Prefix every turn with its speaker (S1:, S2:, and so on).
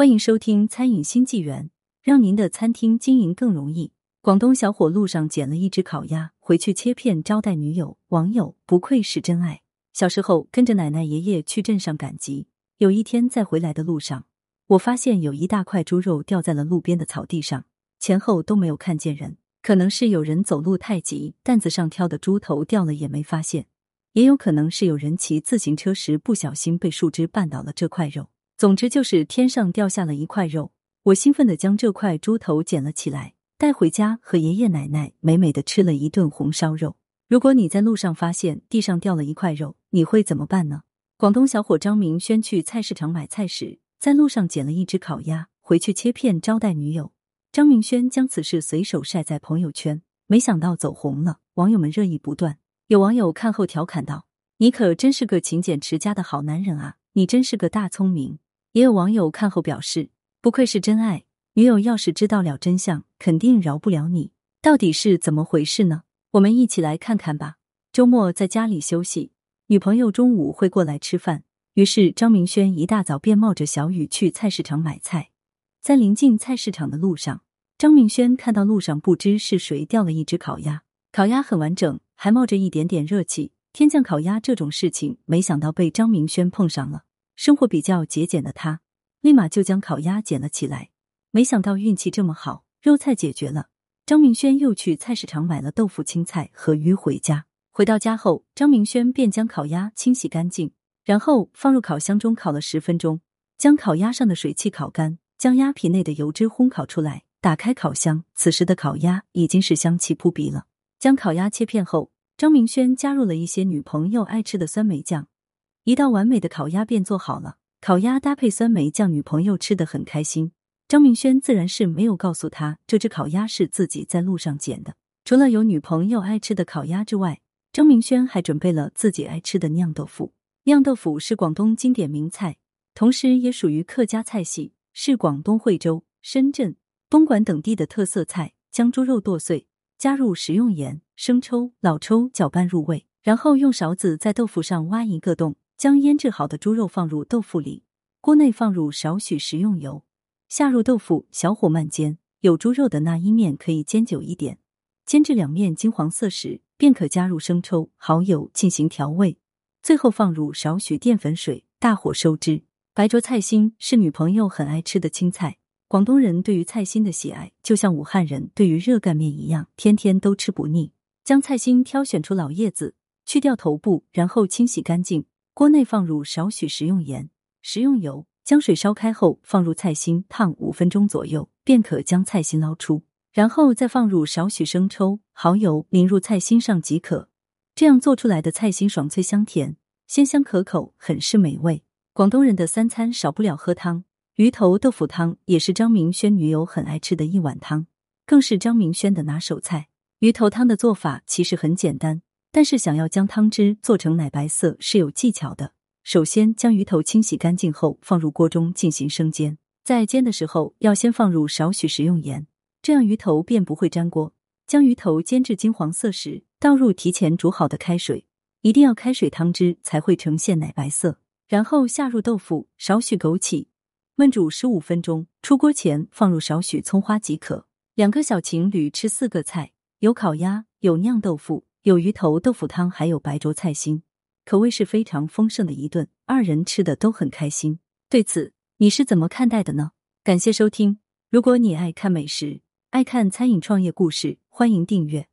S1: 欢迎收听《餐饮新纪元》，让您的餐厅经营更容易。广东小伙路上捡了一只烤鸭，回去切片招待女友。网友不愧是真爱。小时候跟着奶奶爷爷去镇上赶集，有一天在回来的路上，我发现有一大块猪肉掉在了路边的草地上，前后都没有看见人。可能是有人走路太急，担子上挑的猪头掉了也没发现；也有可能是有人骑自行车时不小心被树枝绊倒了这块肉。总之就是天上掉下了一块肉，我兴奋的将这块猪头捡了起来，带回家和爷爷奶奶美美的吃了一顿红烧肉。如果你在路上发现地上掉了一块肉，你会怎么办呢？广东小伙张明轩去菜市场买菜时，在路上捡了一只烤鸭，回去切片招待女友。张明轩将此事随手晒在朋友圈，没想到走红了，网友们热议不断。有网友看后调侃道：“你可真是个勤俭持家的好男人啊，你真是个大聪明。”也有网友看后表示，不愧是真爱，女友要是知道了真相，肯定饶不了你。到底是怎么回事呢？我们一起来看看吧。周末在家里休息，女朋友中午会过来吃饭，于是张明轩一大早便冒着小雨去菜市场买菜。在临近菜市场的路上，张明轩看到路上不知是谁掉了一只烤鸭，烤鸭很完整，还冒着一点点热气。天降烤鸭这种事情，没想到被张明轩碰上了。生活比较节俭的他，立马就将烤鸭捡了起来。没想到运气这么好，肉菜解决了。张明轩又去菜市场买了豆腐、青菜和鱼回家。回到家后，张明轩便将烤鸭清洗干净，然后放入烤箱中烤了十分钟，将烤鸭上的水汽烤干，将鸭皮内的油脂烘烤出来。打开烤箱，此时的烤鸭已经是香气扑鼻了。将烤鸭切片后，张明轩加入了一些女朋友爱吃的酸梅酱。一道完美的烤鸭便做好了，烤鸭搭配酸梅酱，女朋友吃的很开心。张明轩自然是没有告诉他这只烤鸭是自己在路上捡的。除了有女朋友爱吃的烤鸭之外，张明轩还准备了自己爱吃的酿豆腐。酿豆腐是广东经典名菜，同时也属于客家菜系，是广东惠州、深圳、东莞等地的特色菜。将猪肉剁碎，加入食用盐、生抽、老抽搅拌入味，然后用勺子在豆腐上挖一个洞。将腌制好的猪肉放入豆腐里，锅内放入少许食用油，下入豆腐，小火慢煎。有猪肉的那一面可以煎久一点，煎至两面金黄色时，便可加入生抽、蚝油进行调味。最后放入少许淀粉水，大火收汁。白灼菜心是女朋友很爱吃的青菜。广东人对于菜心的喜爱，就像武汉人对于热干面一样，天天都吃不腻。将菜心挑选出老叶子，去掉头部，然后清洗干净。锅内放入少许食用盐、食用油，将水烧开后放入菜心烫五分钟左右，便可将菜心捞出。然后再放入少许生抽、蚝油，淋入菜心上即可。这样做出来的菜心爽脆香甜，鲜香可口，很是美味。广东人的三餐少不了喝汤，鱼头豆腐汤也是张明轩女友很爱吃的一碗汤，更是张明轩的拿手菜。鱼头汤的做法其实很简单。但是，想要将汤汁做成奶白色是有技巧的。首先，将鱼头清洗干净后放入锅中进行生煎。在煎的时候，要先放入少许食用盐，这样鱼头便不会粘锅。将鱼头煎至金黄色时，倒入提前煮好的开水，一定要开水汤汁才会呈现奶白色。然后下入豆腐，少许枸杞，焖煮十五分钟。出锅前放入少许葱花即可。两个小情侣吃四个菜，有烤鸭，有酿豆腐。有鱼头豆腐汤，还有白灼菜心，可谓是非常丰盛的一顿，二人吃的都很开心。对此，你是怎么看待的呢？感谢收听，如果你爱看美食，爱看餐饮创业故事，欢迎订阅。